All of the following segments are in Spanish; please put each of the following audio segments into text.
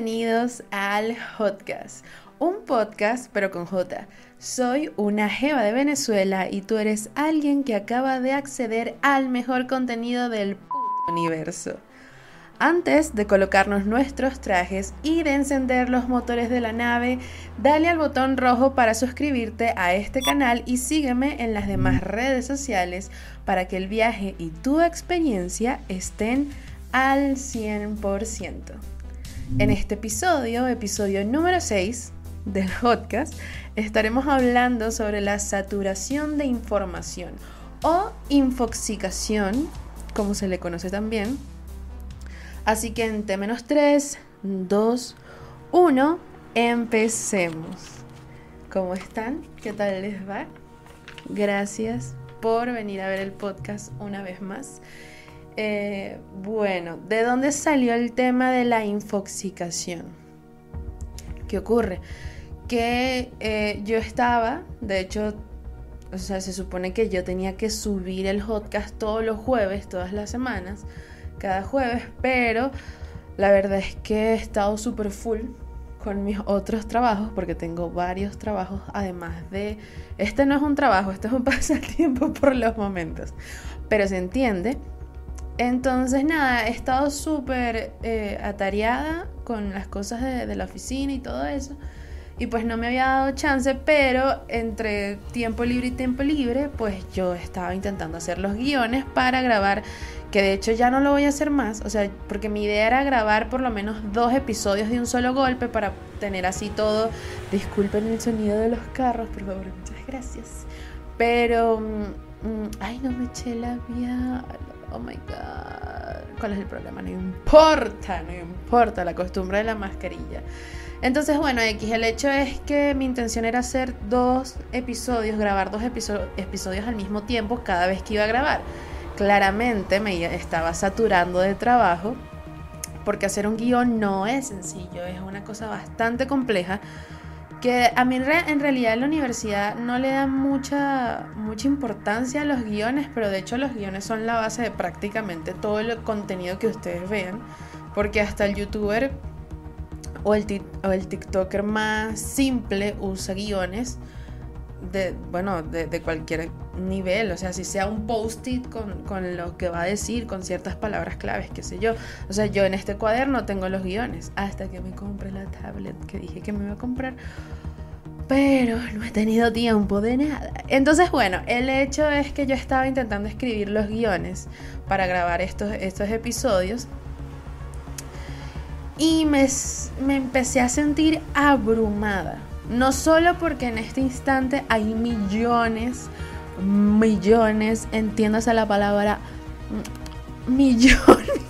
Bienvenidos al Hotcast, un podcast pero con J. Soy una jeva de Venezuela y tú eres alguien que acaba de acceder al mejor contenido del universo. Antes de colocarnos nuestros trajes y de encender los motores de la nave, dale al botón rojo para suscribirte a este canal y sígueme en las demás redes sociales para que el viaje y tu experiencia estén al 100%. En este episodio, episodio número 6 del podcast, estaremos hablando sobre la saturación de información o infoxicación, como se le conoce también. Así que en T-3, 2, 1, empecemos. ¿Cómo están? ¿Qué tal les va? Gracias por venir a ver el podcast una vez más. Eh, bueno, ¿de dónde salió el tema de la infoxicación? ¿Qué ocurre? Que eh, yo estaba, de hecho, o sea, se supone que yo tenía que subir el podcast todos los jueves, todas las semanas, cada jueves, pero la verdad es que he estado súper full con mis otros trabajos, porque tengo varios trabajos, además de, este no es un trabajo, este es un pasatiempo por los momentos, pero se entiende entonces, nada, he estado súper eh, atareada con las cosas de, la oficina y todo eso. Y pues no me había dado chance, pero entre tiempo libre y tiempo libre, pues yo estaba intentando hacer los guiones para grabar, que de hecho ya no lo voy a hacer más, o sea, porque mi idea era grabar por lo menos dos episodios de un solo golpe para tener así todo. Disculpen el sonido de los carros, por favor, muchas gracias. Pero, mm, mm, ay, no me eché labial oh my god, ¿cuál es el problema? No importa, no importa la costumbre de la mascarilla. Entonces, bueno, X, el hecho es que mi intención era hacer dos episodios, grabar dos episodios al mismo tiempo cada vez que iba a grabar. Claramente me estaba saturando de trabajo porque hacer un guion no es sencillo, es una cosa bastante compleja que a mí en realidad la universidad no le dan mucha, mucha importancia a los guiones, pero de hecho los guiones son la base de prácticamente todo el contenido que ustedes vean, porque hasta el youtuber o el, o el tiktoker más simple usa guiones de, bueno, de, cualquier nivel, o sea, si sea un post-it con, con, lo que va a decir, con ciertas palabras claves, qué sé yo. O sea, yo en este cuaderno tengo los guiones, hasta que me compré la tablet que dije que me iba a comprar. Pero no he tenido tiempo de nada. Entonces, bueno, el hecho es que yo estaba intentando escribir los guiones para grabar estos, estos episodios. Y me, me empecé a sentir abrumada no solo porque en este instante hay millones, millones, entiéndase la palabra millones.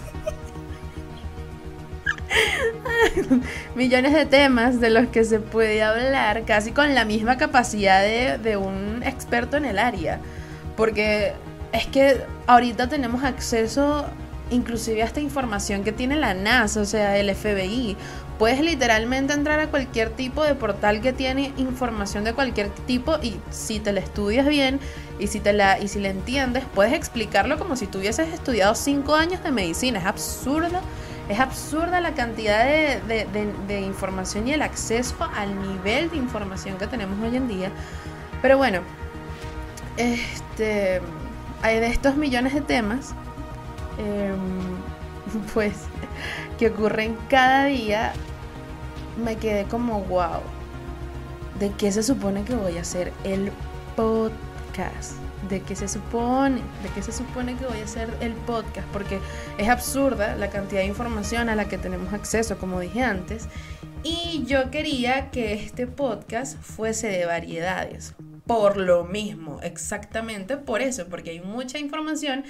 millones de temas de los que se puede hablar casi con la misma capacidad de, de, un experto en el área. Porque es que ahorita tenemos acceso inclusive a esta información que tiene la NASA, o sea, el FBI. Puedes literalmente entrar a cualquier tipo de portal que tiene información de cualquier tipo y si te la estudias bien y si te la y si la entiendes, puedes explicarlo como si tuvieses estudiado cinco años de medicina. Es absurdo, es absurda la cantidad de, de información y el acceso al nivel de información que tenemos hoy en día. Pero bueno, este, hay de estos millones de temas, em, pues que ocurren cada día, me quedé como wow. ¿De qué se supone que voy a hacer el podcast? ¿De qué se supone? ¿De qué se supone que voy a hacer el podcast? Porque es absurda la cantidad de información a la que tenemos acceso, como dije antes. Y yo quería que este podcast fuese de variedades. Por lo mismo, exactamente por eso, porque hay mucha información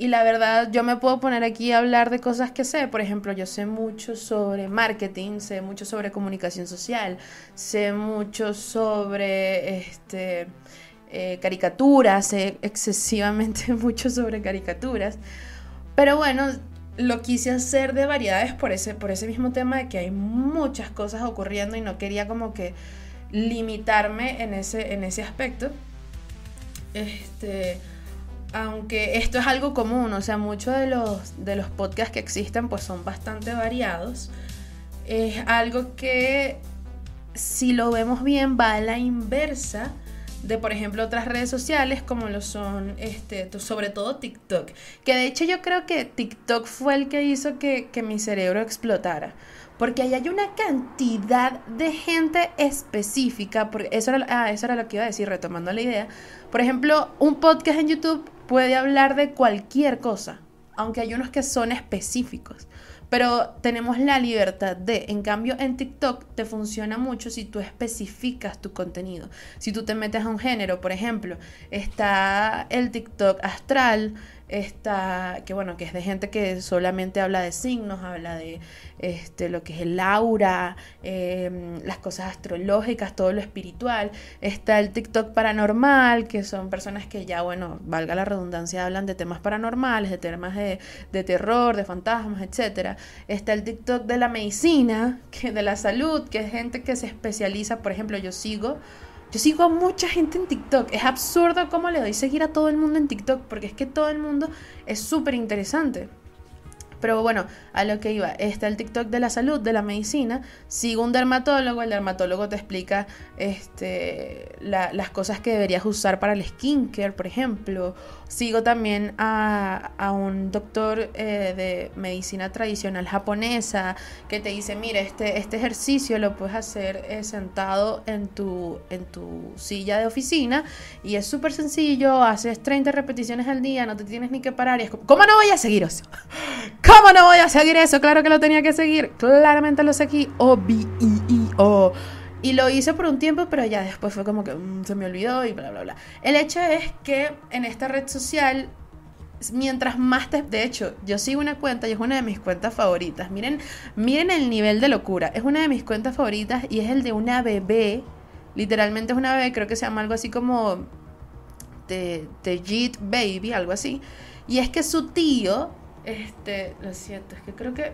y la verdad, yo me puedo poner aquí a hablar de cosas que sé. Por ejemplo, yo sé mucho sobre marketing, sé mucho sobre comunicación social, sé mucho sobre este, eh, caricaturas, sé excesivamente mucho sobre caricaturas. Pero bueno, lo quise hacer de variedades por ese, por ese mismo tema de que hay muchas cosas ocurriendo y no quería como que limitarme en ese, en ese aspecto. Este aunque esto es algo común, o sea, muchos de los, de los podcasts que existen pues son bastante variados. es algo que si lo vemos bien va a la inversa de por ejemplo otras redes sociales como lo son este sobre todo TikTok que de hecho yo creo que TikTok fue el que hizo que, que mi cerebro explotara porque ahí hay una cantidad de gente específica, porque eso era, ah, eso era lo que iba a decir, retomando la idea. Por ejemplo, un podcast en YouTube puede hablar de cualquier cosa, aunque hay unos que son específicos. Pero tenemos la libertad de, en cambio en TikTok te funciona mucho si tú especificas tu contenido. Si tú te metes a un género, por ejemplo, está el TikTok astral, esta, que bueno, que es de gente que solamente habla de signos, habla de este, lo que es el aura, em, las cosas astrológicas, todo lo espiritual. Está el TikTok paranormal, que son personas que ya, bueno, valga la redundancia, hablan de temas paranormales, de temas de, de terror, de fantasmas, etc. Está el TikTok de la medicina, que de la salud, que es gente que se especializa, por ejemplo, yo sigo yo sigo a mucha gente en TikTok. Es absurdo cómo le doy seguir a todo el mundo en TikTok, porque es que todo el mundo es súper interesante. Pero bueno, a lo que iba, está el TikTok de la salud, de la medicina. Sigo un dermatólogo, el dermatólogo te explica este, las cosas que deberías usar para el skincare, por ejemplo. Sigo también a, un doctor eh, de medicina tradicional japonesa que te dice, mira, este, este ejercicio lo puedes hacer eh, sentado en tu, silla de oficina y es súper sencillo, haces 30 repeticiones al día, no te tienes ni que parar y es como, ¿cómo no voy a seguir? ¿Cómo no voy a seguir eso? Claro que lo tenía que seguir. Claramente lo seguí. O B E E O. Y lo hice por un tiempo, pero ya después fue como que mm, se me olvidó y bla, bla, bla. El hecho es que en esta red social, mientras más te... De hecho, yo sigo una cuenta y es una de mis cuentas favoritas. Miren, miren el nivel de locura. Es una de mis cuentas favoritas y es el de una bebé. Literalmente es una bebé, creo que se llama algo así como... The, the Baby, algo así. Y es que su tío este, lo siento, es que creo que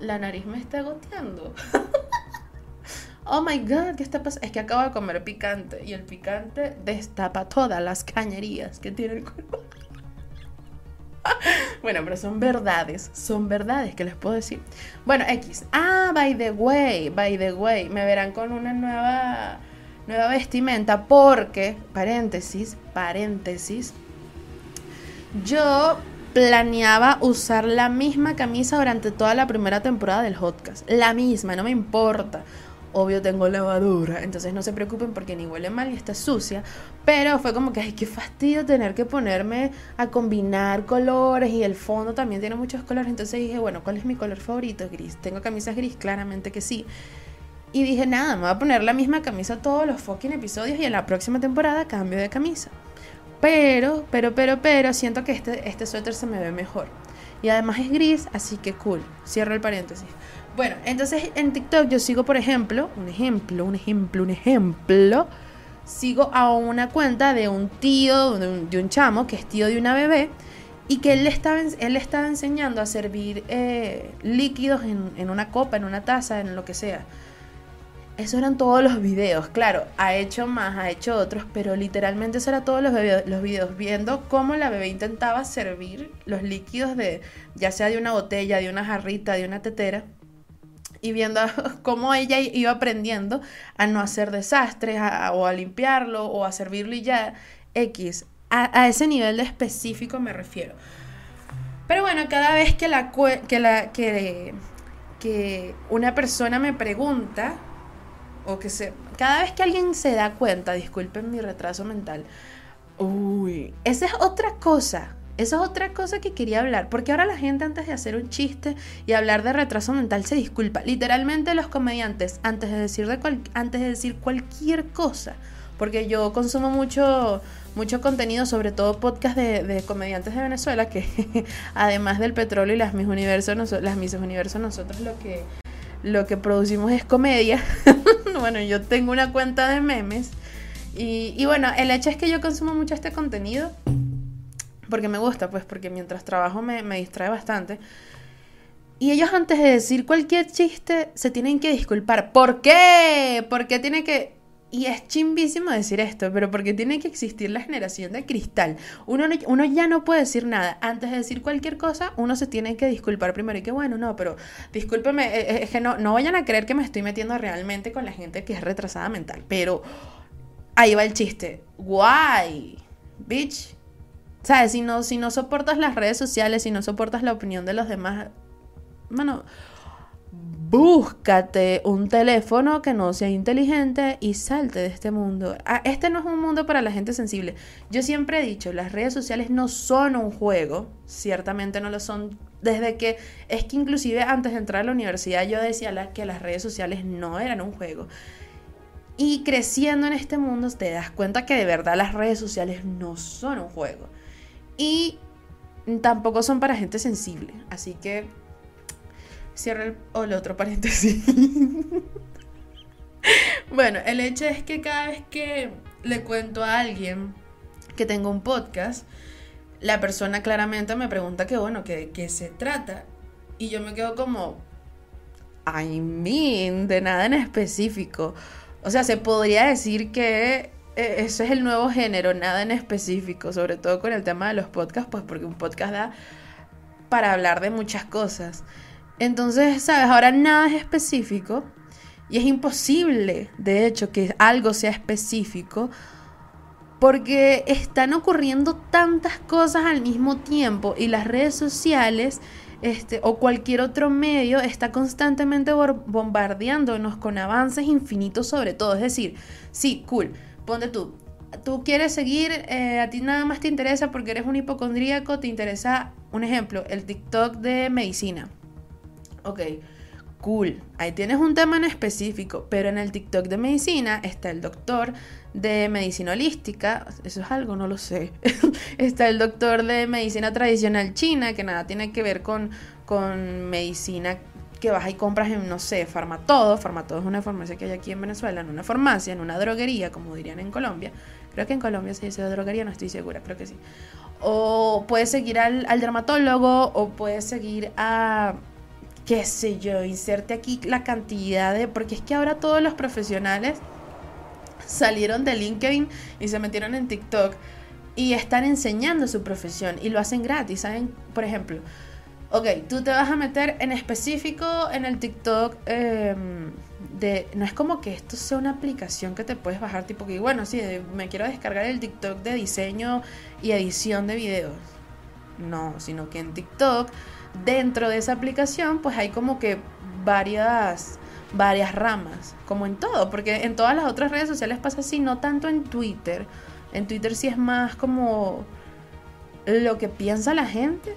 la nariz me está goteando. oh my god, ¿qué está pasando? Es que acabo de comer picante y el picante destapa todas las cañerías que tiene el cuerpo. bueno, pero son verdades, son verdades que les puedo decir. Bueno, X. Ah, by the way, by the way, me verán con una nueva nueva vestimenta porque, paréntesis, paréntesis, yo planeaba usar la misma camisa durante toda la primera temporada del podcast. La misma, no me importa. Obvio tengo lavadura, entonces no se preocupen porque ni huele mal y está sucia. Pero fue como que, ay, qué fastidio tener que ponerme a combinar colores y el fondo también tiene muchos colores. Entonces dije, bueno, ¿cuál es mi color favorito? Gris. ¿Tengo camisas gris? Claramente que sí. Y dije, nada, me voy a poner la misma camisa todos los fucking episodios y en la próxima temporada cambio de camisa. Pero, pero, pero, pero, siento que este, este suéter se me ve mejor. Y además es gris, así que cool. Cierro el paréntesis. Bueno, entonces en TikTok yo sigo, por ejemplo, un ejemplo, un ejemplo, un ejemplo. Sigo a una cuenta de un tío, de un, chamo, que es tío de una bebé, y que él le estaba, él estaba enseñando a servir eh, líquidos en, en una copa, en una taza, en lo que sea. Eso eran todos los videos, claro, ha hecho más, ha hecho otros, pero literalmente eso era todos los, los videos, viendo cómo la bebé intentaba servir los líquidos de, ya sea de una botella, de una jarrita, de una tetera, y viendo cómo ella iba aprendiendo a no hacer desastres, o a limpiarlo, o a servirlo y ya, X. A, ese nivel de específico me refiero. Pero bueno, cada vez que, la, que, la, que, que una persona me pregunta, o que se... Cada vez que alguien se da cuenta, disculpen mi retraso mental, uy, esa es otra cosa. Esa es otra cosa que quería hablar, porque ahora la gente antes de hacer un chiste y hablar de retraso mental se disculpa. Literalmente los comediantes antes de decir, de antes de decir cualquier cosa, porque yo consumo mucho, mucho contenido, sobre todo podcast de, de comediantes de Venezuela, que además del petróleo y las mis universos, las mis universos, nosotros lo que lo que producimos es comedia. bueno, yo tengo una cuenta de memes. Y, bueno, el hecho es que yo consumo mucho este contenido porque me gusta, pues porque mientras trabajo me, me distrae bastante. Y ellos antes de decir cualquier chiste se tienen que disculpar. ¿Por qué? ¿Por qué tiene que y es chimbísimo decir esto, pero porque tiene que existir la generación de cristal. Uno, uno ya no puede decir nada. Antes de decir cualquier cosa, uno se tiene que disculpar primero. Y que bueno, no, pero discúlpeme, eh, eh, es que no, no vayan a creer que me estoy metiendo realmente con la gente que es retrasada mental. Pero ahí va el chiste. Guay, bitch. ¿Sabes? Si no, si no soportas las redes sociales, si no soportas la opinión de los demás, bueno, búscate un teléfono que no sea inteligente y salte de este mundo. Ah, este no es un mundo para la gente sensible. Yo siempre he dicho, las redes sociales no son un juego, ciertamente no lo son. Desde que es que inclusive antes de entrar a la universidad yo decía que las redes sociales no eran un juego. Y creciendo en este mundo te das cuenta que de verdad las redes sociales no son un juego. Y tampoco son para gente sensible. Así que Cierra el, el otro paréntesis. bueno, el hecho es que cada vez que le cuento a alguien que tengo un podcast, la persona claramente me pregunta que bueno, que, que se trata. Y yo me quedo como, I mean, de nada en específico. O sea, se podría decir que eh, eso es el nuevo género, nada en específico, sobre todo con el tema de los podcasts, pues porque un podcast da para hablar de muchas cosas. Entonces, ¿sabes? Ahora nada es específico y es imposible, de hecho, que algo sea específico porque están ocurriendo tantas cosas al mismo tiempo y las redes sociales este, o cualquier otro medio está constantemente bombardeándonos con avances infinitos sobre todo. Es decir, sí, cool, ponte tú. Tú quieres seguir, eh, a ti nada más te interesa porque eres un hipocondríaco, te interesa, un ejemplo, el TikTok de medicina Ok, cool. Ahí tienes un tema en específico, pero en el TikTok de medicina está el doctor de medicina holística, eso es algo, no lo sé. está el doctor de medicina tradicional china, que nada tiene que ver con, con medicina que vas y compras en, no sé, Farmatodo. Farmatodo es una farmacia que hay aquí en Venezuela, en una farmacia, en una droguería, como dirían en Colombia. Creo que en Colombia se dice droguería, no estoy segura, creo que sí. O puedes seguir al, al dermatólogo, o puedes seguir a qué sé yo, inserte aquí la cantidad de, porque es que ahora todos los profesionales salieron de LinkedIn y se metieron en TikTok y están enseñando su profesión y lo hacen gratis, ¿saben? Por ejemplo, ok, tú te vas a meter en específico en el TikTok em, de, no es como que esto sea una aplicación que te puedes bajar, tipo que, bueno, sí, me quiero descargar el TikTok de diseño y edición de videos. No, sino que en TikTok dentro de esa aplicación pues hay como que varias varias ramas, como en todo, porque en todas las otras redes sociales pasa así, no tanto en Twitter. En Twitter sí es más como lo que piensa la gente,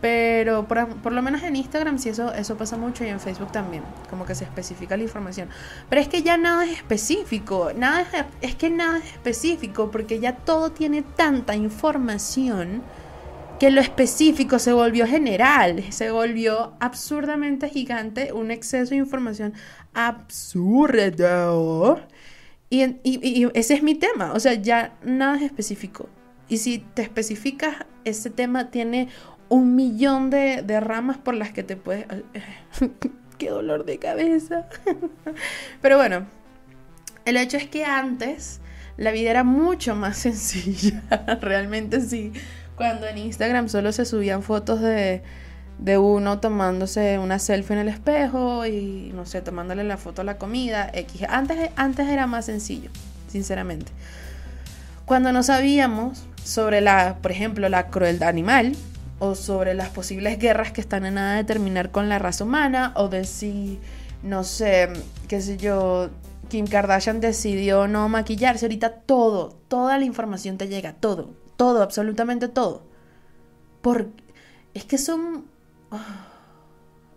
pero por, lo menos en Instagram sí eso, eso pasa mucho y en Facebook también, como que se especifica la información. Pero es que ya nada es específico, nada es, es que nada es específico porque ya todo tiene tanta información que lo específico se volvió general, se volvió absurdamente gigante, un exceso de información absurdo. Y, ese es mi tema, o sea, ya nada es específico. Y si te especificas, ese tema tiene un millón de, de ramas por las que te puedes... ¡Qué dolor de cabeza! Pero bueno, el hecho es que antes la vida era mucho más sencilla, realmente sí cuando en Instagram solo se subían fotos de, uno tomándose una selfie en el espejo y no sé, tomándole la foto a la comida, X. Antes, antes era más sencillo, sinceramente. Cuando no sabíamos sobre la, por ejemplo, la crueldad animal o sobre las posibles guerras que están en nada de terminar con la raza humana o de si, no sé, qué sé yo, Kim Kardashian decidió no maquillarse, ahorita todo, toda la información te llega, todo, todo, absolutamente todo. Porque es que son... Ah,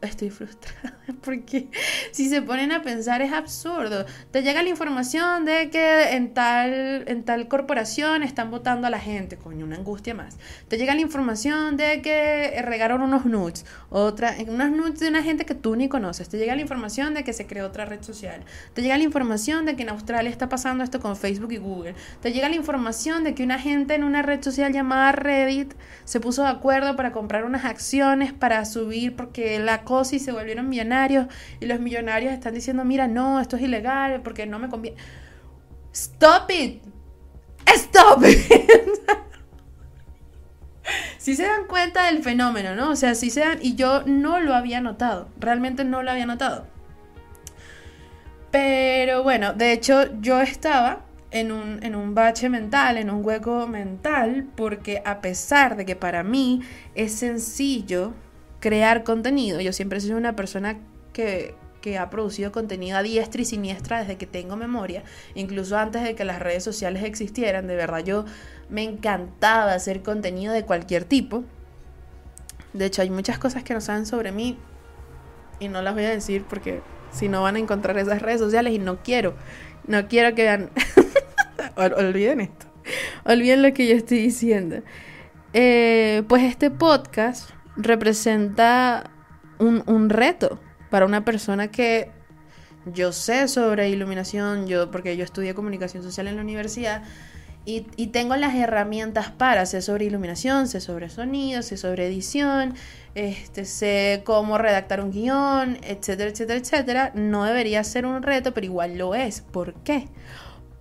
estoy frustrada porque si se ponen a pensar es absurdo. Te llega la información de que en tal, en tal corporación están votando a la gente, coño, una angustia más. Te llega la información de que regaron unos nudes, otra, unos nudes de una gente que tú ni conoces. Te llega la información de que se creó otra red social. Te llega la información de que en Australia está pasando esto con Facebook y Google. Te llega la información de que una gente en una red social llamada Reddit se puso de acuerdo para comprar unas acciones para subir porque la y se volvieron millonarios y los millonarios están diciendo, mira, no, esto es ilegal porque no me conviene. Stop it. Stop it. si se dan cuenta del fenómeno, ¿no? O sea, si se dan... Y yo no lo había notado. Realmente no lo había notado. Pero bueno, de hecho yo estaba en un, en un bache mental, en un hueco mental, porque a pesar de que para mí es sencillo crear contenido, yo siempre sido una persona que, que ha producido contenido a diestra y siniestra desde que tengo memoria, incluso antes de que las redes sociales existieran, de verdad yo me encantaba hacer contenido de cualquier tipo. De hecho, hay muchas cosas que no saben sobre mí y no las voy a decir porque si no van a encontrar esas redes sociales y no quiero, no quiero que vean, olviden esto, olviden lo que yo estoy diciendo. Eh, pues este podcast representa un, un reto para una persona que yo sé sobre iluminación, yo, porque yo estudié comunicación social en la universidad, y, y, tengo las herramientas para, sé sobre iluminación, sé sobre sonido, sé sobre edición, este, sé cómo redactar un guion, etcétera, etcétera, etcétera. No debería ser un reto, pero igual lo es. ¿Por qué?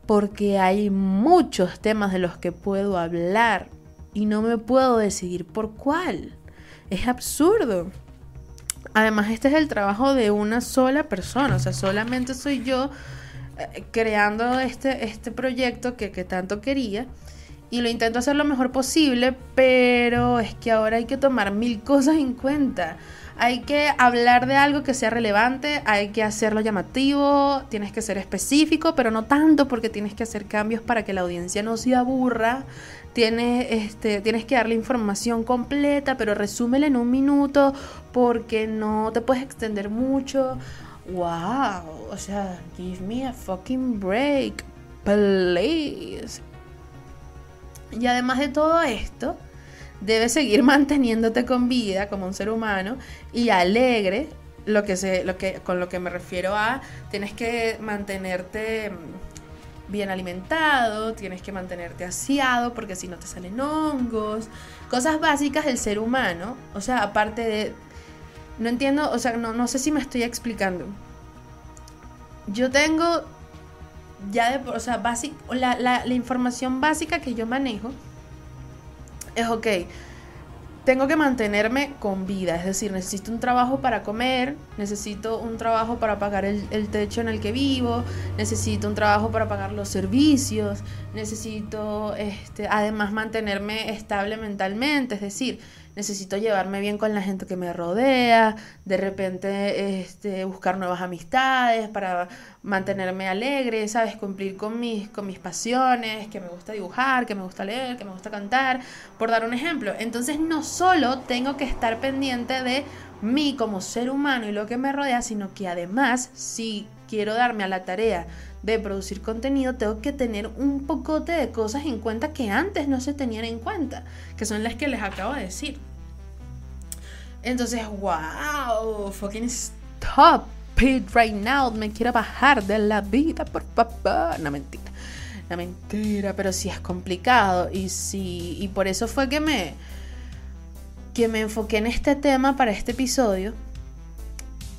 Porque hay muchos temas de los que puedo hablar y no me puedo decidir por cuál. Es absurdo. Además, este es el trabajo de una sola persona, o sea, solamente soy yo eh, creando este, este proyecto que, que tanto quería y lo intento hacer lo mejor posible, pero es que ahora hay que tomar mil cosas en cuenta. Hay que hablar de algo que sea relevante, hay que hacerlo llamativo, tienes que ser específico, pero no tanto porque tienes que hacer cambios para que la audiencia no se aburra. Tienes, este, tienes que darle información completa, pero resúmela en un minuto porque no te puedes extender mucho. Wow, o sea, give me a fucking break, please. Y además de todo esto, debes seguir manteniéndote con vida como un ser humano y alegre, lo que se, lo que, con lo que me refiero a, tienes que mantenerte mm, bien alimentado, tienes que mantenerte aseado porque si no te salen hongos, cosas básicas del ser humano, o sea, aparte de, no entiendo, o sea, no, no sé si me estoy explicando. Yo tengo ya de, o sea, la, la, la información básica que yo manejo es, ok, tengo que mantenerme con vida, es decir, necesito un trabajo para comer, necesito un trabajo para pagar el, el, techo en el que vivo, necesito un trabajo para pagar los servicios, necesito este, además mantenerme estable mentalmente, es decir, necesito llevarme bien con la gente que me rodea, de repente este, buscar nuevas amistades para mantenerme alegre, ¿sabes? Cumplir con mis, con mis pasiones, que me gusta dibujar, que me gusta leer, que me gusta cantar, por dar un ejemplo. Entonces no solo tengo que estar pendiente de mí como ser humano y lo que me rodea, sino que además, si quiero darme a la tarea de producir contenido, tengo que tener un pocote de cosas en cuenta que antes no se tenían en cuenta, que son las que les acabo de decir. Entonces, wow, fucking stop it right now. Me quiero bajar de la vida, por favor. No, mentira. No, mentira, pero sí es complicado. Y sí, y por eso fue que me, que me enfoqué en este tema para este episodio.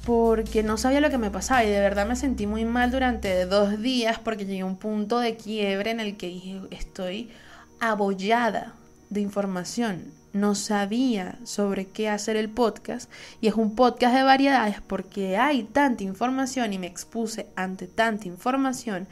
Porque no sabía lo que me pasaba y de verdad me sentí muy mal durante dos días porque llegué a un punto de quiebre en el que dije, estoy abollada de información no sabía sobre qué hacer el podcast y es un podcast de variedades porque hay tanta información y me expuse ante tanta información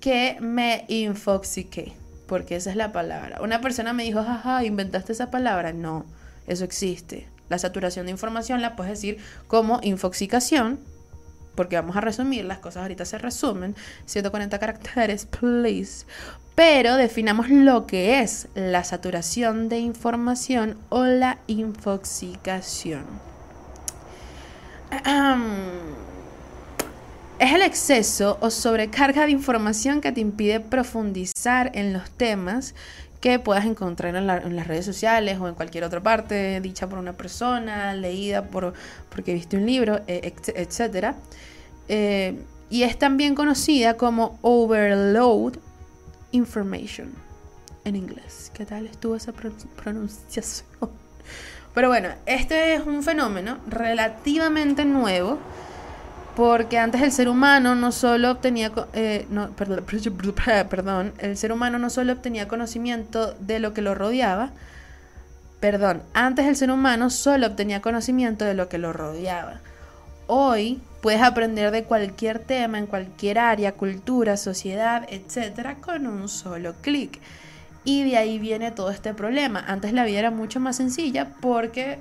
que me infoxiqué, porque esa es la palabra. Una persona me dijo, jaja, inventaste esa palabra. No, eso existe. La saturación de información la puedes decir como infoxicación, porque vamos a resumir, las cosas ahorita se resumen, 140 caracteres, please. Pero definamos lo que es la saturación de información o la infoxicación. Es el exceso o sobrecarga de información que te impide profundizar en los temas que puedas encontrar en, las redes sociales o en cualquier otra parte, dicha por una persona, leída por, porque viste un libro, e, etc. Eh, y es también conocida como overload information en inglés. ¿Qué tal estuvo esa pronunciación? Pero bueno, este es un fenómeno relativamente nuevo Porque antes el ser humano no solo obtenía, eh, perdón, el ser humano no solo obtenía conocimiento de lo que lo rodeaba, perdón, antes el ser humano solo obtenía conocimiento de lo que lo rodeaba. Hoy puedes aprender de cualquier tema en cualquier área, cultura, sociedad, etcétera, con un solo clic. Y de ahí viene todo este problema. Antes la vida era mucho más sencilla porque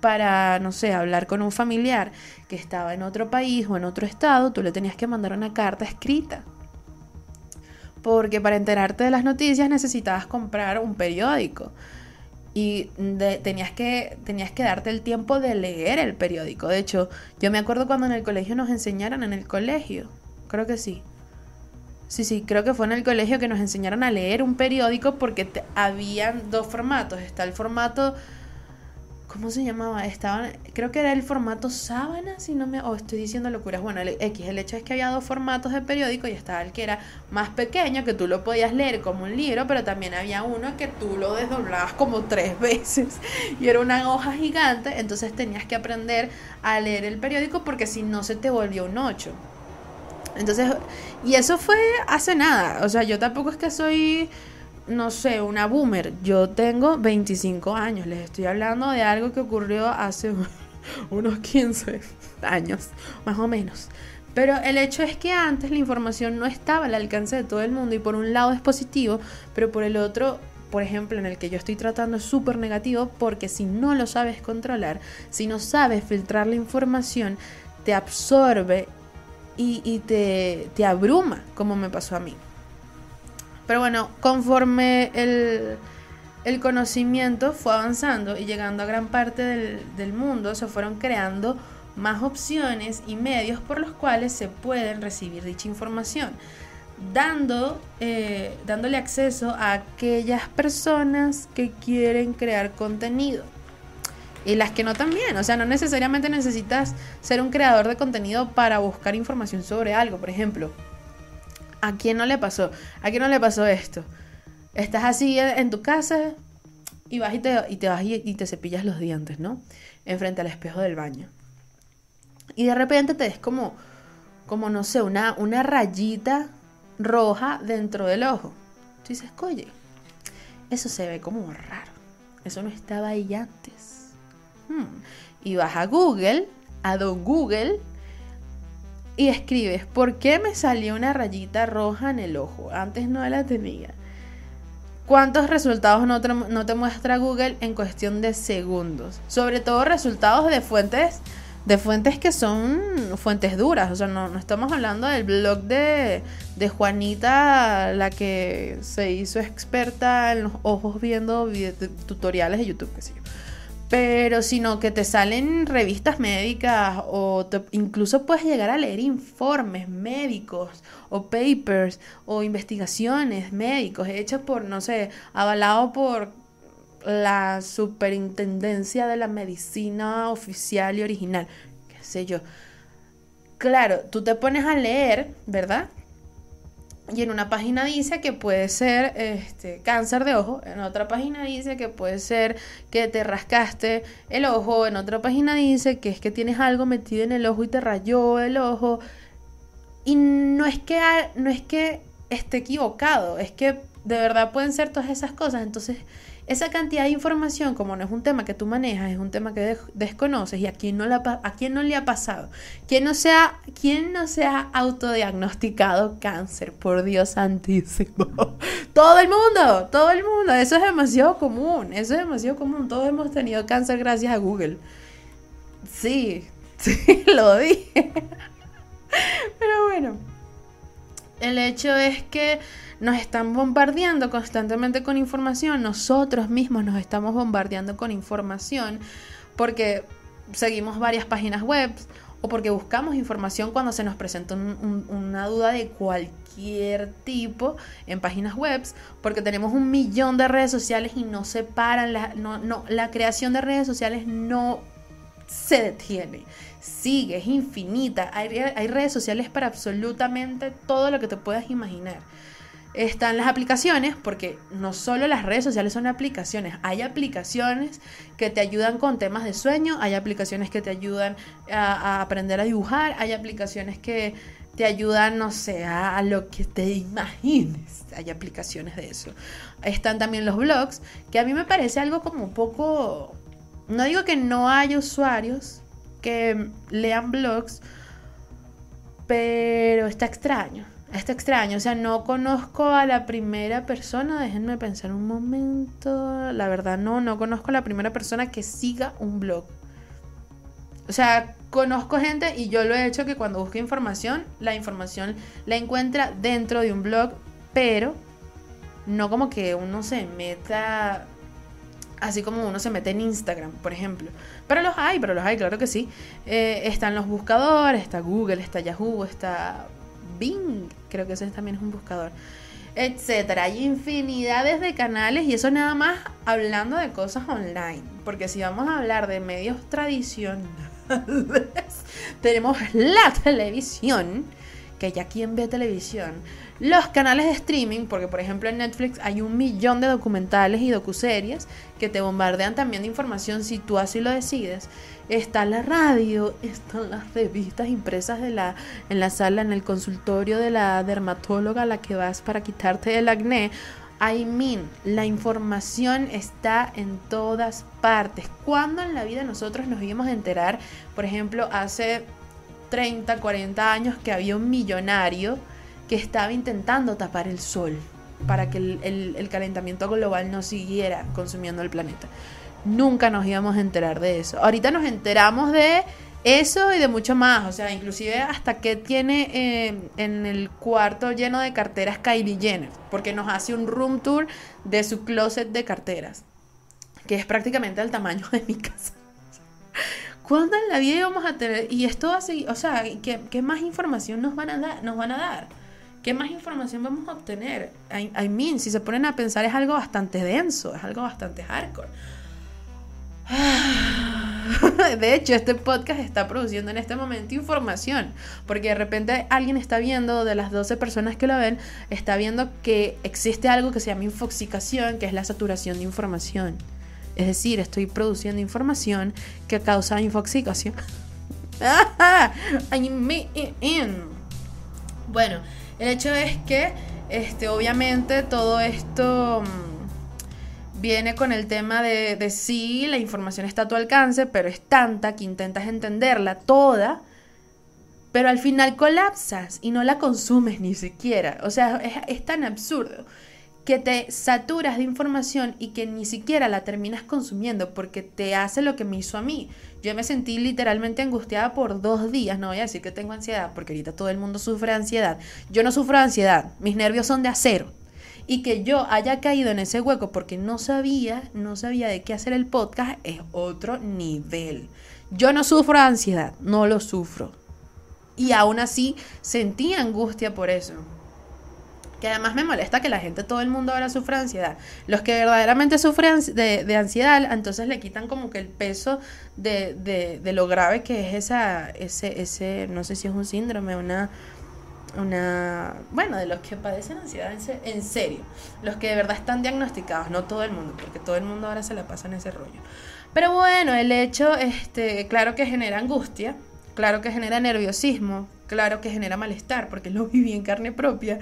para, no sé, hablar con un familiar que estaba en otro país o en otro estado, tú le tenías que mandar una carta escrita. Porque para enterarte de las noticias necesitabas comprar un periódico. Y tenías, que, tenías que darte el tiempo de leer el periódico. De hecho, yo me acuerdo cuando en el colegio nos enseñaron, en el colegio, creo que sí, Sí, sí, creo que fue en el colegio que nos enseñaron a leer un periódico porque habían dos formatos. Está el formato, ¿cómo se llamaba? Estaban, creo que era el formato sábana, si no me, o estoy diciendo locuras. Bueno, el X, el hecho es que había dos formatos de periódico y estaba el que era más pequeño, que tú lo podías leer como un libro, pero también había uno que tú lo desdoblabas como tres veces y era una hoja gigante, entonces tenías que aprender a leer el periódico porque si no se te volvió un 8. Entonces, y eso fue hace nada. O sea, yo tampoco es que soy, no sé, una boomer. Yo tengo 25 años. Les estoy hablando de algo que ocurrió hace unos 15 años, más o menos. Pero el hecho es que antes la información no estaba al alcance de todo el mundo y por un lado es positivo, pero por el otro, por ejemplo, en el que yo estoy tratando es súper negativo porque si no lo sabes controlar, si no sabes filtrar la información, te absorbe y, te, te, abruma, como me pasó a mí. Pero bueno, conforme el, el conocimiento fue avanzando y llegando a gran parte del, del, mundo, se fueron creando más opciones y medios por los cuales se pueden recibir dicha información, dando, eh, dándole acceso a aquellas personas que quieren crear contenido y las que no también. O sea, no necesariamente necesitas ser un creador de contenido para buscar información sobre algo. Por ejemplo, ¿a quién no le pasó? ¿A quién no le pasó esto? Estás así en tu casa y vas y te, vas y, te cepillas los dientes, ¿no? Enfrente al espejo del baño. Y de repente te ves como, como no sé, una, una rayita roja dentro del ojo. Tú dices, oye, eso se ve como raro. Eso no estaba ahí antes. Hmm. Y vas a Google, a Don Google, y escribes, ¿por qué me salió una rayita roja en el ojo? Antes no la tenía. ¿Cuántos resultados no te, muestra Google en cuestión de segundos? Sobre todo resultados de fuentes de fuentes que son fuentes duras. O sea, no, estamos hablando del blog de, de, Juanita, la que se hizo experta en los ojos viendo tutoriales de YouTube, qué sé yo pero sino que te salen revistas médicas o incluso puedes llegar a leer informes médicos o papers o investigaciones médicos hechos por, no sé, avalado por la superintendencia de la medicina oficial y original, qué sé yo. Claro, tú te pones a leer, ¿verdad? Y en una página dice que puede ser este, cáncer de ojo, en otra página dice que puede ser que te rascaste el ojo, en otra página dice que es que tienes algo metido en el ojo y te rayó el ojo. Y no es que, no es que esté equivocado, es que de verdad pueden ser todas esas cosas. Entonces, esa cantidad de información, como no es un tema que tú manejas, es un tema que desconoces y a quién no, la, a quién no le ha pasado, ¿Quién no, se ha, ¿quién no se ha autodiagnosticado cáncer? Por Dios santísimo. todo el mundo, todo el mundo. Eso es demasiado común, eso es demasiado común. Todos hemos tenido cáncer gracias a Google. Sí, sí, lo dije. Pero bueno, el hecho es que nos están bombardeando constantemente con información, nosotros mismos nos estamos bombardeando con información porque seguimos varias páginas web o porque buscamos información cuando se nos presenta una duda de cualquier tipo en páginas web, porque tenemos un millón de redes sociales y no se paran, la, la creación de redes sociales no se detiene, sigue, es infinita, hay, hay redes sociales para absolutamente todo lo que te puedas imaginar. Están las aplicaciones, porque no solo las redes sociales son aplicaciones, hay aplicaciones que te ayudan con temas de sueño, hay aplicaciones que te ayudan a, aprender a dibujar, hay aplicaciones que te ayudan, no sé, a, lo que te imagines. Hay aplicaciones de eso. Están también los blogs, que a mí me parece algo como un poco... No digo que no haya usuarios que lean blogs, pero está extraño. Está extraño, o sea, no conozco a la primera persona, déjenme pensar un momento, la verdad no, no conozco a la primera persona que siga un blog. O sea, conozco gente y yo lo he hecho que cuando busco información, la información la encuentra dentro de un blog, pero no como que uno se meta así como uno se mete en Instagram, por ejemplo. Pero los hay, pero los hay, claro que sí. Eh, están los buscadores, está Google, está Yahoo, está Bing, creo que ese también es un buscador, etcétera. Hay infinidades de canales y eso nada más hablando de cosas online. Porque si vamos a hablar de medios tradicionales, tenemos la televisión, que ya quien ve televisión, los canales de streaming, porque por ejemplo en Netflix hay un millón de documentales y docuseries que te bombardean también de información si tú así lo decides. Está la radio, están las revistas impresas de la, en la sala, en el consultorio de la dermatóloga a la que vas para quitarte el acné. I mean, la información está en todas partes. ¿Cuándo en la vida nosotros nos íbamos a enterar, por ejemplo, hace 30, 40 años que había un millonario que estaba intentando tapar el sol para que el, calentamiento global no siguiera consumiendo el planeta. Nunca nos íbamos a enterar de eso. Ahorita nos enteramos de eso y de mucho más. O sea, inclusive hasta que tiene eh, en el cuarto lleno de carteras Kylie Jenner. Porque nos hace un room tour de su closet de carteras. Que es prácticamente el tamaño de mi casa. ¿Cuándo en la vida íbamos a tener? Y esto va a seguir. O sea, ¿qué, qué más información nos van a dar? Nos van a dar? ¿Qué más información vamos a obtener? I, mean, si se ponen a pensar es algo bastante denso, es algo bastante hardcore. De hecho, este podcast está produciendo en este momento información, porque de repente alguien está viendo, de las 12 personas que lo ven, está viendo que existe algo que se llama infoxicación, que es la saturación de información. Es decir, estoy produciendo información que causa infoxicación. bueno, el hecho es que, este, obviamente, todo esto mm, viene con el tema de, de la información está a tu alcance, pero es tanta que intentas entenderla toda, pero al final colapsas y no la consumes ni siquiera. O sea, es tan absurdo que te saturas de información y que ni siquiera la terminas consumiendo porque te hace lo que me hizo a mí. Yo me sentí literalmente angustiada por dos días, no voy a decir que tengo ansiedad porque ahorita todo el mundo sufre ansiedad. Yo no sufro ansiedad, mis nervios son de acero. Y que yo haya caído en ese hueco porque no sabía, no sabía de qué hacer el podcast es otro nivel. Yo no sufro ansiedad, no lo sufro. Y aún así sentí angustia por eso que además me molesta que la gente, todo el mundo ahora sufra ansiedad. Los que verdaderamente sufren de, ansiedad, entonces le quitan como que el peso de, lo grave que es esa, ese, ese, no sé si es un síndrome, una, una, bueno, de los que padecen ansiedad en, serio, los que de verdad están diagnosticados, no todo el mundo, porque todo el mundo ahora se la pasa en ese rollo. Pero bueno, el hecho, este, claro que genera angustia, claro que genera nerviosismo, claro que genera malestar, porque lo viví en carne propia.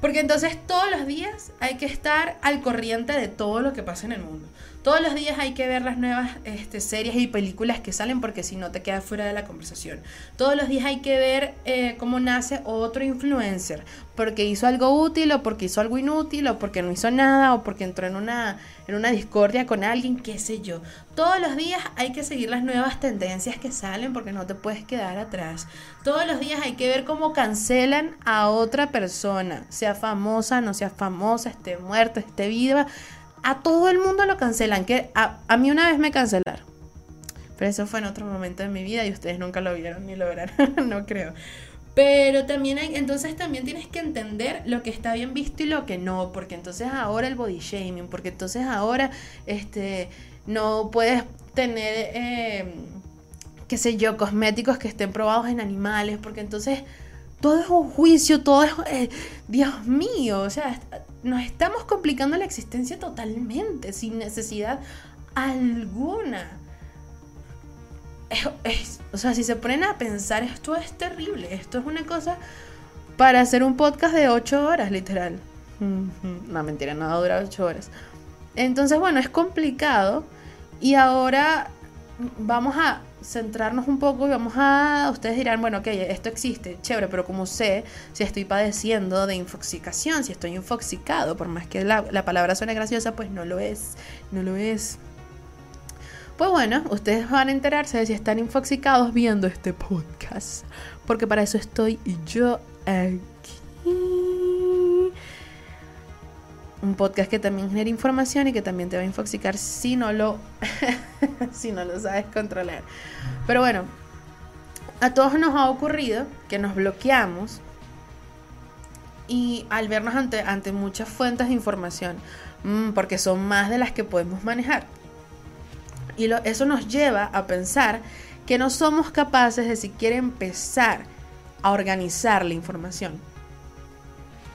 Porque entonces todos los días hay que estar al corriente de todo lo que pasa en el mundo. Todos los días hay que ver las nuevas este, series y películas que salen porque si no te quedas fuera de la conversación. Todos los días hay que ver eh, cómo nace otro influencer porque hizo algo útil o porque hizo algo inútil o porque no hizo nada o porque entró en una, en una discordia con alguien, qué sé yo. Todos los días hay que seguir las nuevas tendencias que salen porque no te puedes quedar atrás. Todos los días hay que ver cómo cancelan a otra persona, sea famosa, no sea famosa, esté muerta, esté viva a todo el mundo lo cancelan. Que a, mí una vez me cancelaron. Pero eso fue en otro momento de mi vida y ustedes nunca lo vieron ni lo verán, no creo. Pero también hay, entonces también tienes que entender lo que está bien visto y lo que no, porque entonces ahora el body shaming, porque entonces ahora este no puedes tener eh, qué sé yo, cosméticos que estén probados en animales, porque entonces todo es un juicio, todo es... Eh, Dios mío, o sea, nos estamos complicando la existencia totalmente, sin necesidad alguna. o sea, si se ponen a pensar, esto es terrible, esto es una cosa para hacer un podcast de 8 horas, literal. No, mentira, no va a durar 8 horas. Entonces, bueno, es complicado. Y ahora vamos a centrarnos un poco y vamos a, ustedes dirán, bueno, ok, esto existe, chévere, pero como sé si estoy padeciendo de infoxicación, si estoy infoxicado, por más que la, la palabra suene graciosa, pues no lo es, no lo es. Pues bueno, ustedes van a enterarse de si están infoxicados viendo este podcast, porque para eso estoy yo aquí un podcast que también genera información y que también te va a infoxicar si no lo, si no lo sabes controlar. Pero bueno, a todos nos ha ocurrido que nos bloqueamos y al vernos ante, ante muchas fuentes de información, mm, porque son más de las que podemos manejar. Y eso nos lleva a pensar que no somos capaces de siquiera empezar a organizar la información.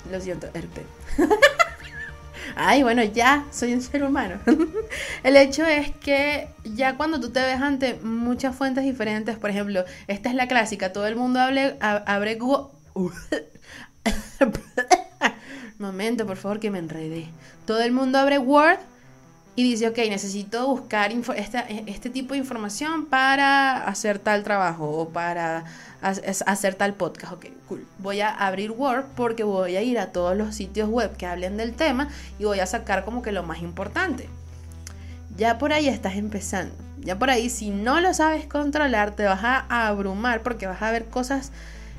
Lo siento, RP. ay, bueno, ya soy un ser humano. el hecho es que ya cuando tú te ves ante muchas fuentes diferentes, por ejemplo, esta es la clásica, todo el mundo abre Momento, por favor, que me enredé. Todo el mundo abre Word y dice, ok, necesito buscar este tipo de información para hacer tal trabajo o para hacer tal podcast. Ok, cool. Voy a abrir Word porque voy a ir a todos los sitios web que hablen del tema y voy a sacar como que lo más importante. Ya por ahí estás empezando. Ya por ahí, si no lo sabes controlar, te vas a abrumar porque vas a ver cosas,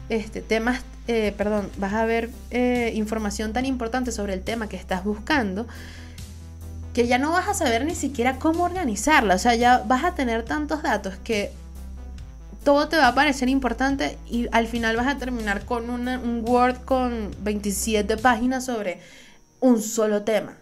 este, temas, eh, perdón, vas a ver eh, información tan importante sobre el tema que estás buscando que ya no vas a saber ni siquiera cómo organizarla. O sea, ya vas a tener tantos datos que todo te va a parecer importante y al final vas a terminar con un Word con 27 páginas sobre un solo tema.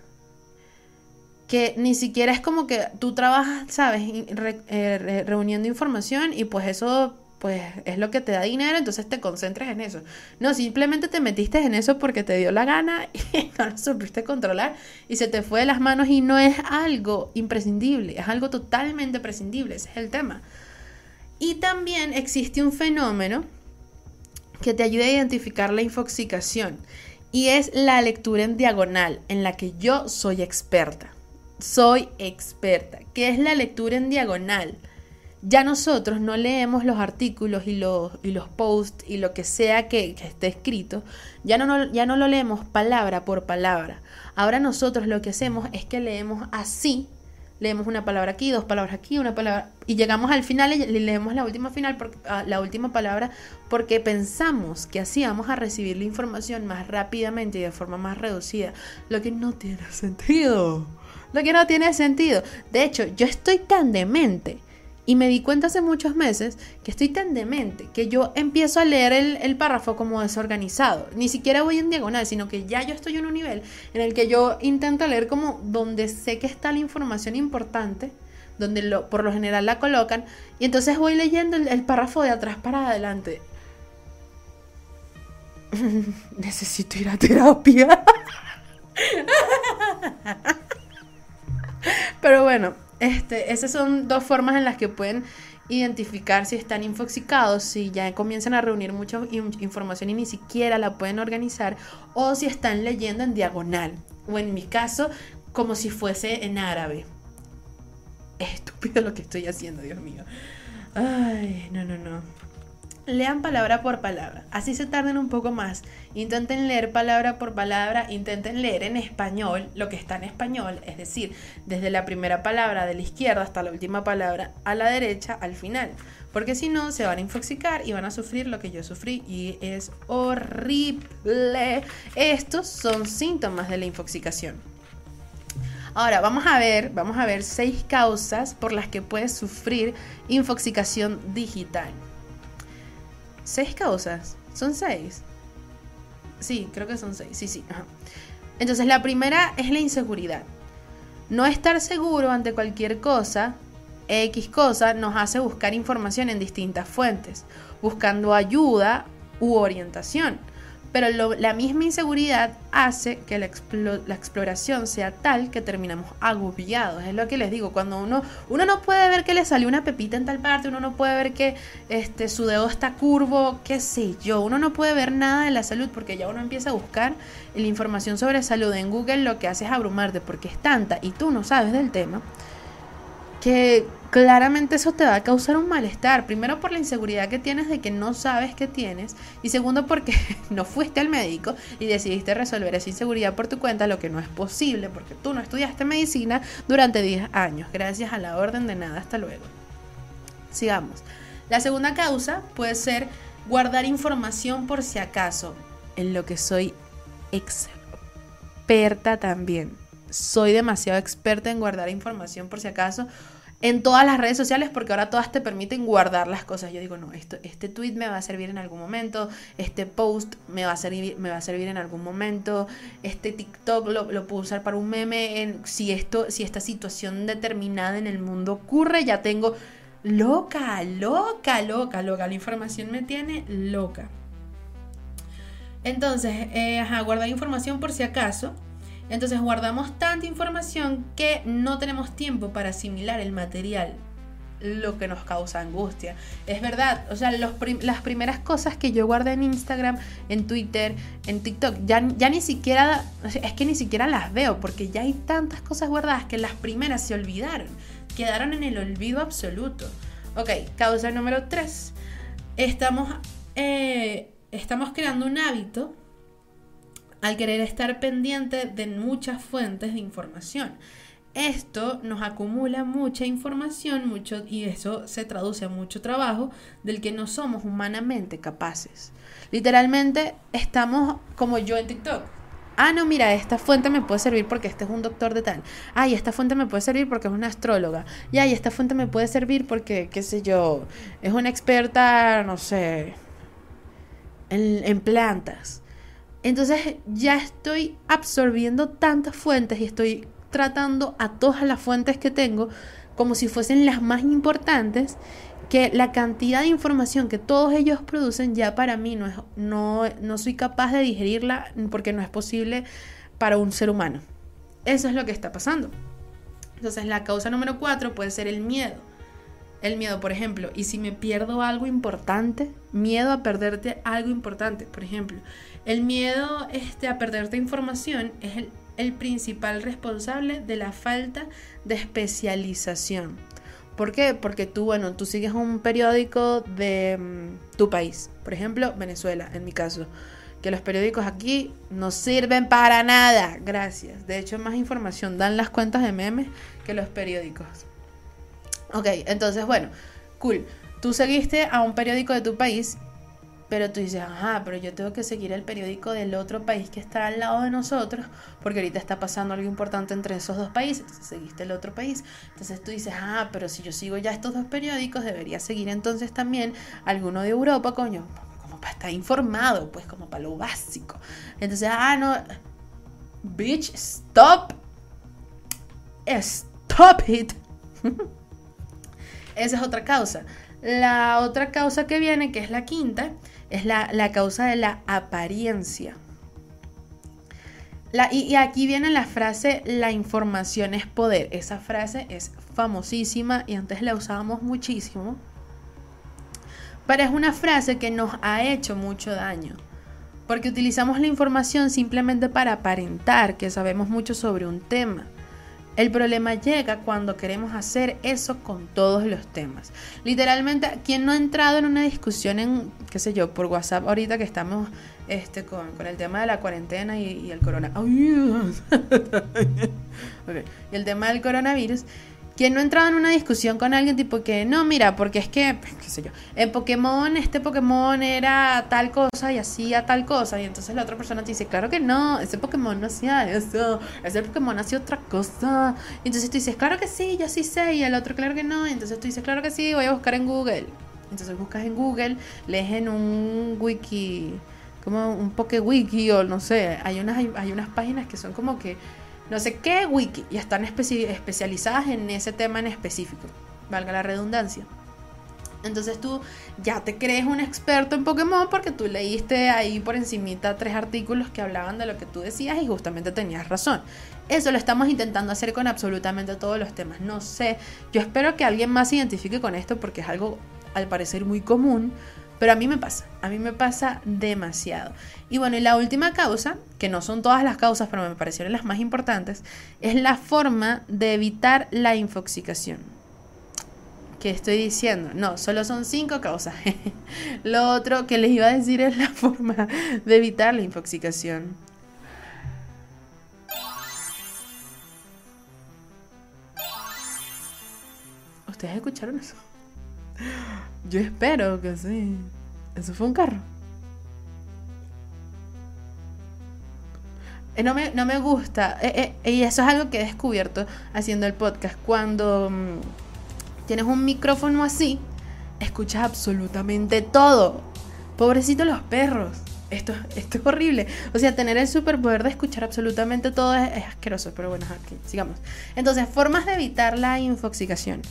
Que ni siquiera es como que tú trabajas, ¿sabes? Eh, reuniendo información y pues eso pues es lo que te da dinero, entonces te concentres en eso. No, simplemente te metiste en eso porque te dio la gana y no lo supiste controlar y se te fue de las manos y no es algo imprescindible, es algo totalmente prescindible, ese es el tema. Y también existe un fenómeno que te ayuda a identificar la infoxicación y es la lectura en diagonal, en la que yo soy experta. Soy experta. ¿Qué es la lectura en diagonal? ya nosotros no leemos los artículos y los, y los posts y lo que sea que, esté escrito, ya no, ya no lo leemos palabra por palabra. Ahora nosotros lo que hacemos es que leemos así, leemos una palabra aquí, dos palabras aquí, una palabra, y llegamos al final y leemos la última, final ah, la última palabra porque pensamos que así vamos a recibir la información más rápidamente y de forma más reducida, lo que no tiene sentido. Lo que no tiene sentido. De hecho, yo estoy tan demente y me di cuenta hace muchos meses que estoy tan demente que yo empiezo a leer el, párrafo como desorganizado. Ni siquiera voy en diagonal, sino que ya yo estoy en un nivel en el que yo intento leer como donde sé que está la información importante, donde por lo general la colocan, y entonces voy leyendo el, el párrafo de atrás para adelante. Necesito ir a terapia. Pero bueno, este, esas son dos formas en las que pueden identificar si están infoxicados, si ya comienzan a reunir mucha información y ni siquiera la pueden organizar, o si están leyendo en diagonal, o en mi caso, como si fuese en árabe. Es estúpido lo que estoy haciendo, Dios mío. Ay, no, no, no. Lean palabra por palabra, así se tarden un poco más. Intenten leer palabra por palabra, intenten leer en español lo que está en español, es decir, desde la primera palabra de la izquierda hasta la última palabra a la derecha al final, porque si no se van a infoxicar y van a sufrir lo que yo sufrí y es horrible. Estos son síntomas de la infoxicación. Ahora, vamos a ver, vamos a ver seis causas por las que puedes sufrir infoxicación digital. ¿Seis causas? ¿Son seis? Sí, creo que son seis. Sí, sí. Entonces, la primera es la inseguridad. No estar seguro ante cualquier cosa, X cosa, nos hace buscar información en distintas fuentes, buscando ayuda u orientación. Pero la misma inseguridad hace que la, exploración sea tal que terminamos agobiados. Es lo que les digo, cuando uno, uno no puede ver que le salió una pepita en tal parte, uno no puede ver que este, su dedo está curvo, qué sé yo, uno no puede ver nada de la salud porque ya uno empieza a buscar la información sobre salud en Google, lo que hace es abrumarte porque es tanta y tú no sabes del tema que claramente eso te va a causar un malestar. Primero por la inseguridad que tienes de que no sabes que tienes. Y segundo porque no fuiste al médico y decidiste resolver esa inseguridad por tu cuenta, lo que no es posible porque tú no estudiaste medicina durante 10 años. Gracias a la orden de nada. Hasta luego. Sigamos. La segunda causa puede ser guardar información por si acaso, en lo que soy experta también soy demasiado experta en guardar información por si acaso en todas las redes sociales porque ahora todas te permiten guardar las cosas. Yo digo, no, esto, este tweet me va a servir en algún momento, este post me va a servir, me va a servir en algún momento, este TikTok lo, puedo usar para un meme, si, esto, si esta situación determinada en el mundo ocurre, ya tengo loca, loca, loca, loca, la información me tiene loca. Entonces, eh, guardar información por si acaso. Entonces guardamos tanta información que no tenemos tiempo para asimilar el material, lo que nos causa angustia. Es verdad, o sea, las primeras cosas que yo guardé en Instagram, en Twitter, en TikTok, ya, ni siquiera, es que ni siquiera las veo, porque ya hay tantas cosas guardadas que las primeras se olvidaron, quedaron en el olvido absoluto. Ok, causa número 3. Estamos, eh, estamos creando un hábito al querer estar pendiente de muchas fuentes de información. Esto nos acumula mucha información mucho, y eso se traduce a mucho trabajo del que no somos humanamente capaces. Literalmente estamos como yo en TikTok. Ah, no, mira, esta fuente me puede servir porque este es un doctor de tal. Ay, esta fuente me puede servir porque es una astróloga. Y ay, esta fuente me puede servir porque, qué sé yo, es una experta, no sé, en plantas. Entonces ya estoy absorbiendo tantas fuentes y estoy tratando a todas las fuentes que tengo como si fuesen las más importantes, que la cantidad de información que todos ellos producen ya para mí no, es, no, no soy capaz de digerirla porque no es posible para un ser humano. Eso es lo que está pasando. Entonces la causa número cuatro puede ser el miedo. El miedo, por ejemplo, y si me pierdo algo importante, miedo a perderte algo importante, por ejemplo, el miedo este, a perderte información es el, principal responsable de la falta de especialización. ¿Por qué? Porque tú, bueno, tú sigues un periódico de mm, tu país, por ejemplo, Venezuela, en mi caso, que los periódicos aquí no sirven para nada, gracias. De hecho, más información dan las cuentas de memes que los periódicos. Ok, entonces, bueno, cool. Tú seguiste a un periódico de tu país, pero tú dices, ajá, pero yo tengo que seguir el periódico del otro país que está al lado de nosotros, porque ahorita está pasando algo importante entre esos dos países. Seguiste el otro país. Entonces tú dices, ah, pero si yo sigo ya estos dos periódicos, debería seguir entonces también alguno de Europa, coño, como para estar informado, pues como para lo básico. Entonces, ah, no, bitch, stop. Stop it. Esa es otra causa. La otra causa que viene, que es la quinta, es la, causa de la apariencia. y, y, aquí viene la frase, la información es poder. Esa frase es famosísima y antes la usábamos muchísimo. Pero es una frase que nos ha hecho mucho daño. Porque utilizamos la información simplemente para aparentar que sabemos mucho sobre un tema. El problema llega cuando queremos hacer eso con todos los temas. Literalmente, ¿quién no ha entrado en una discusión en, qué sé yo, por WhatsApp ahorita que estamos este, con, el tema de la cuarentena y, el corona... Y el tema del coronavirus ¿Quién no ha entrado en una discusión con alguien tipo que, no, mira, porque es que, qué sé yo, en Pokémon este Pokémon era tal cosa y hacía tal cosa, y entonces la otra persona te dice, claro que no, ese Pokémon no hacía eso, ese Pokémon hacía otra cosa, y entonces tú dices, claro que sí, yo sí sé, y el otro, claro que no, y entonces tú dices, claro que sí, voy a buscar en Google. Entonces buscas en Google, lees en un wiki, como un Wiki o no sé, hay unas, hay unas páginas que son como que no sé qué wiki y están especializadas en ese tema en específico, valga la redundancia. Entonces tú ya te crees un experto en Pokémon porque tú leíste ahí por encimita tres artículos que hablaban de lo que tú decías y justamente tenías razón. Eso lo estamos intentando hacer con absolutamente todos los temas. No sé, yo espero que alguien más se identifique con esto porque es algo al parecer muy común, pero a mí me pasa, a mí me pasa demasiado. Y bueno, y la última causa, que no son todas las causas, pero me parecieron las más importantes, es la forma de evitar la infoxicación. ¿Qué estoy diciendo? No, solo son cinco causas. Lo otro que les iba a decir es la forma de evitar la infoxicación. ¿Ustedes escucharon eso? Yo espero que sí. Eso fue un carro. Eh, no me, no me gusta. Eh, eh, y eso es algo que he descubierto haciendo el podcast. Cuando mm, tienes un micrófono así, escuchas absolutamente todo. Pobrecito los perros. Esto, esto es horrible. O sea, tener el superpoder de escuchar absolutamente todo es, asqueroso. Pero bueno, aquí, sigamos. Entonces, formas de evitar la infoxicación.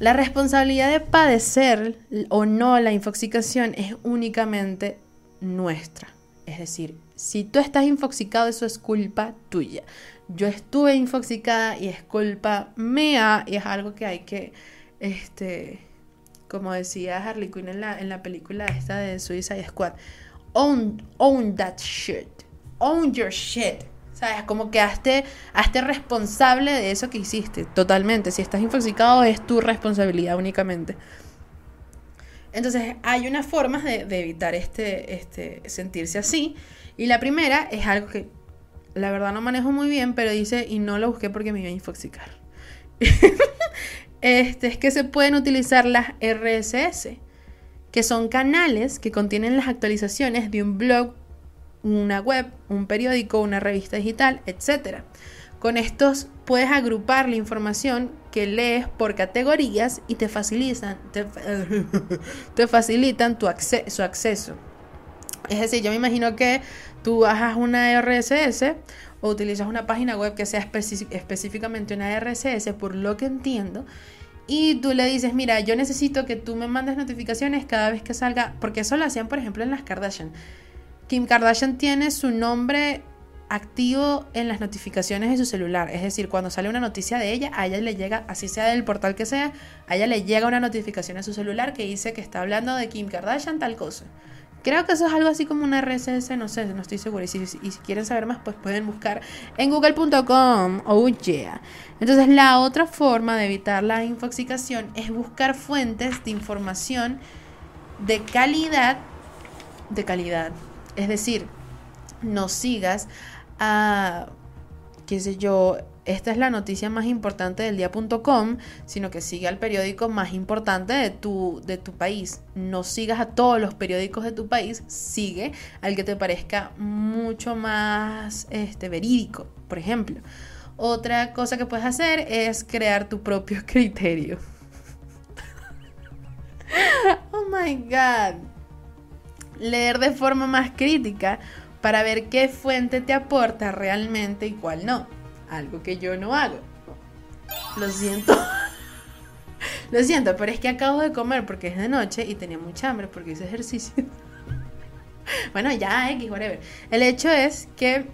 La responsabilidad de padecer o no la infoxicación es únicamente nuestra. Es decir, si tú estás infoxicado, eso es culpa tuya. Yo estuve infoxicada y es culpa mía y es algo que hay que, este, como decía Harley Quinn en la, en la película esta de Suicide Squad, own, own that shit. Own your shit. ¿Sabes? Como que hazte, hazte responsable de eso que hiciste, totalmente. Si estás infoxicado es tu responsabilidad únicamente. Entonces hay unas formas de, evitar este, este, sentirse así. Y la primera es algo que la verdad no manejo muy bien, pero dice, y no lo busqué porque me iba a infoxicar. este, es que se pueden utilizar las RSS, que son canales que contienen las actualizaciones de un blog una web, un periódico, una revista digital, etc. Con estos puedes agrupar la información que lees por categorías y te facilitan, te, facilitan tu su acceso. Es decir, yo me imagino que tú bajas una RSS o utilizas una página web que sea específicamente una RSS, por lo que entiendo, y tú le dices, mira, yo necesito que tú me mandes notificaciones cada vez que salga, porque eso lo hacían, por ejemplo, en las Kardashian. Kim Kardashian tiene su nombre activo en las notificaciones de su celular. Es decir, cuando sale una noticia de ella, a ella le llega, así sea del portal que sea, a ella le llega una notificación a su celular que dice que está hablando de Kim Kardashian, tal cosa. Creo que eso es algo así como una RSS, no sé, no estoy segura. Y si, si quieren saber más, pues pueden buscar en google.com. Oh yeah. Entonces, la otra forma de evitar la infoxicación es buscar fuentes de información de calidad. De calidad es decir, no sigas a, qué sé yo, esta es la noticia más importante del día.com, sino que sigue al periódico más importante de tu, de tu país. No sigas a todos los periódicos de tu país, sigue al que te parezca mucho más este, verídico, por ejemplo. Otra cosa que puedes hacer es crear tu propio criterio. oh my god leer de forma más crítica para ver qué fuente te aporta realmente y cuál no. Algo que yo no hago. Lo siento. Lo siento, pero es que acabo de comer porque es de noche y tenía mucha hambre porque hice ejercicio. bueno, ya, X, whatever. El hecho es que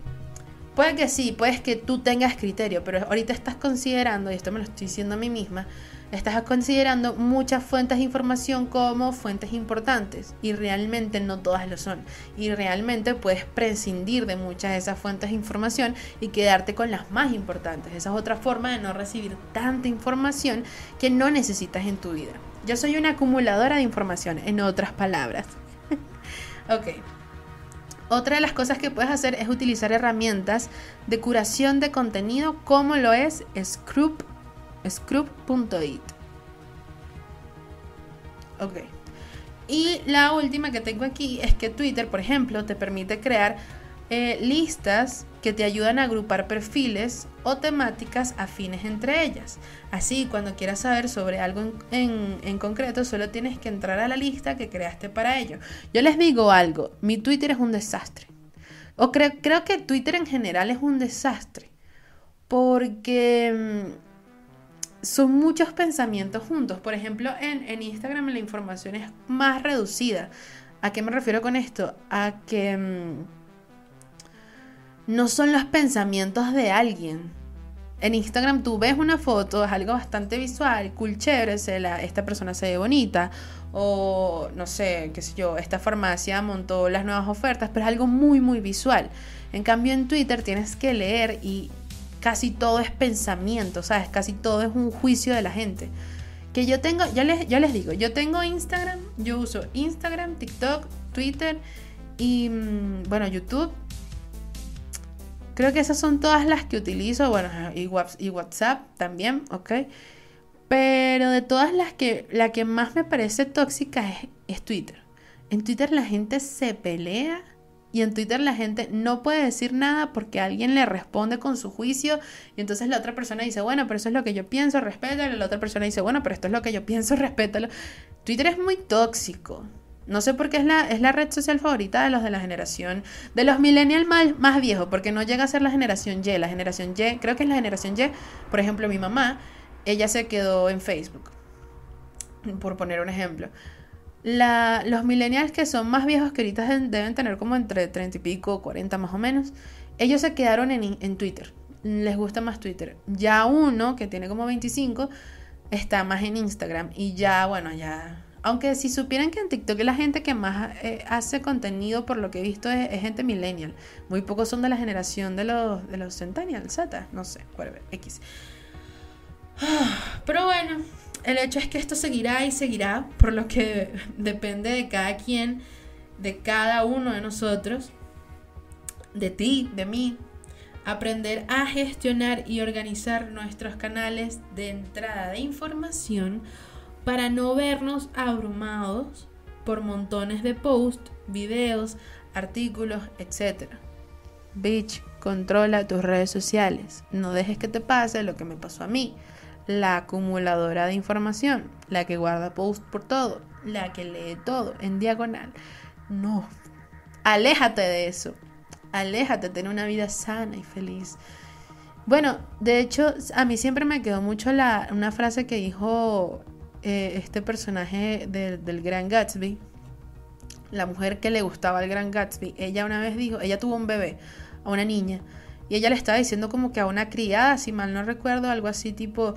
puede que sí, puedes que tú tengas criterio, pero ahorita estás considerando, y esto me lo estoy diciendo a mí misma, estás considerando muchas fuentes de información como fuentes importantes y realmente no todas lo son. Y realmente puedes prescindir de muchas de esas fuentes de información y quedarte con las más importantes. Esa es otra forma de no recibir tanta información que no necesitas en tu vida. Yo soy una acumuladora de información, en otras palabras. ok. Otra de las cosas que puedes hacer es utilizar herramientas de curación de contenido como lo es Scrub Scrub.it. Ok. Y la última que tengo aquí es que Twitter, por ejemplo, te permite crear eh, listas que te ayudan a agrupar perfiles o temáticas afines entre ellas. Así, cuando quieras saber sobre algo en, concreto, solo tienes que entrar a la lista que creaste para ello. Yo les digo algo, mi Twitter es un desastre. O creo que Twitter en general es un desastre. Porque mm, son muchos pensamientos juntos. Por ejemplo, en, en, Instagram la información es más reducida. ¿A qué me refiero con esto? A que mm, no son los pensamientos de alguien. En Instagram tú ves una foto, es algo bastante visual, cool, chévere, esta persona se ve bonita, o no sé, qué sé yo, esta farmacia montó las nuevas ofertas, pero es algo muy, muy visual. En cambio en Twitter tienes que leer y casi todo es pensamiento, ¿sabes? Casi todo es un juicio de la gente. Que yo tengo, ya les, ya les digo, yo tengo Instagram, yo uso Instagram, TikTok, Twitter y, mm, bueno, YouTube. Creo que esas son todas las que utilizo, bueno, y WhatsApp también, ¿ok? Pero de todas las que, la que más me parece tóxica es, es Twitter. En Twitter la gente se pelea y en Twitter la gente no puede decir nada porque alguien le responde con su juicio y entonces la otra persona dice, bueno, pero eso es lo que yo pienso, respétalo. La otra persona dice, bueno, pero esto es lo que yo pienso, respétalo. Twitter es muy tóxico. No sé por qué es la, es la red social favorita de los de la generación, de los millennials más, más viejos, porque no llega a ser la generación Y. La generación Y, creo que es la generación Y. Por ejemplo, mi mamá, ella se quedó en Facebook, por poner un ejemplo la, los millennials que son más viejos que ahorita deben tener como entre 30 y pico, 40 más o menos, ellos se quedaron en, Twitter. Les gusta más Twitter. Ya uno, que tiene como 25, está más en Instagram. Y ya, bueno, ya... Aunque si supieran que en TikTok la gente que más eh, hace contenido, por lo que he visto, es, gente millennial. Muy pocos son de la generación de los, de los Z, no sé, X. Pero bueno, el hecho es que esto seguirá y seguirá, por lo que depende de cada quien, de cada uno de nosotros, de ti, de mí, aprender a gestionar y organizar nuestros canales de entrada de información para no vernos abrumados por montones de posts, videos, artículos, etc. Bitch, controla tus redes sociales. No dejes que te pase lo que me pasó a mí la acumuladora de información, la que guarda post por todo, la que lee todo en diagonal. No, aléjate de eso. Aléjate, ten una vida sana y feliz. Bueno, de hecho, a mí siempre me quedó mucho la, una frase que dijo eh, este personaje del Gran Gatsby, la mujer que le gustaba el Gran Gatsby. Ella una vez dijo, ella tuvo un bebé, a una niña, y ella le estaba diciendo como que a una criada, si mal no recuerdo, algo así tipo,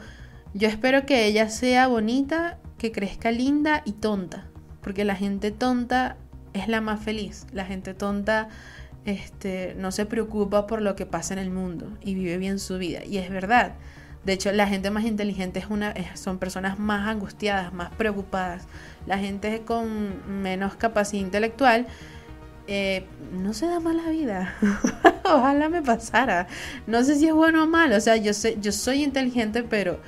yo espero que ella sea bonita, que crezca linda y tonta, porque la gente tonta es la más feliz. La gente tonta este, no se preocupa por lo que pasa en el mundo y vive bien su vida. Y es verdad. De hecho, la gente más inteligente es una, son personas más angustiadas, más preocupadas. La gente con menos capacidad intelectual eh, no se da mala vida. Ojalá me pasara. No sé si es bueno o malo. O sea, yo, sé, yo soy inteligente, pero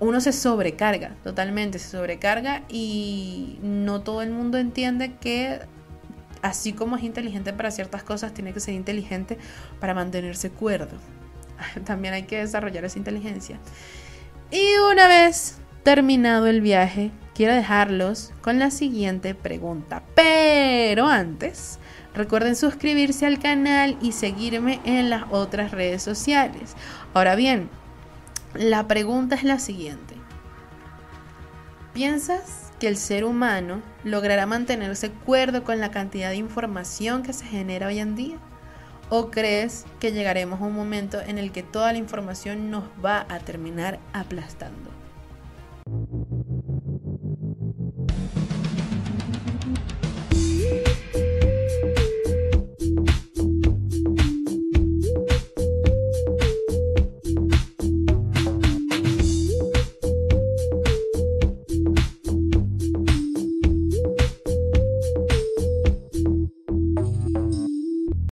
uno se sobrecarga, totalmente se sobrecarga y no todo el mundo entiende que así como es inteligente para ciertas cosas, tiene que ser inteligente para mantenerse cuerdo. También hay que desarrollar esa inteligencia. Y una vez terminado el viaje, quiero dejarlos con la siguiente pregunta. Pero antes, recuerden suscribirse al canal y seguirme en las otras redes sociales. Ahora bien, la pregunta es la siguiente. ¿Piensas que el ser humano logrará mantenerse cuerdo con la cantidad de información que se genera hoy en día? ¿O crees que llegaremos a un momento en el que toda la información nos va a terminar aplastando?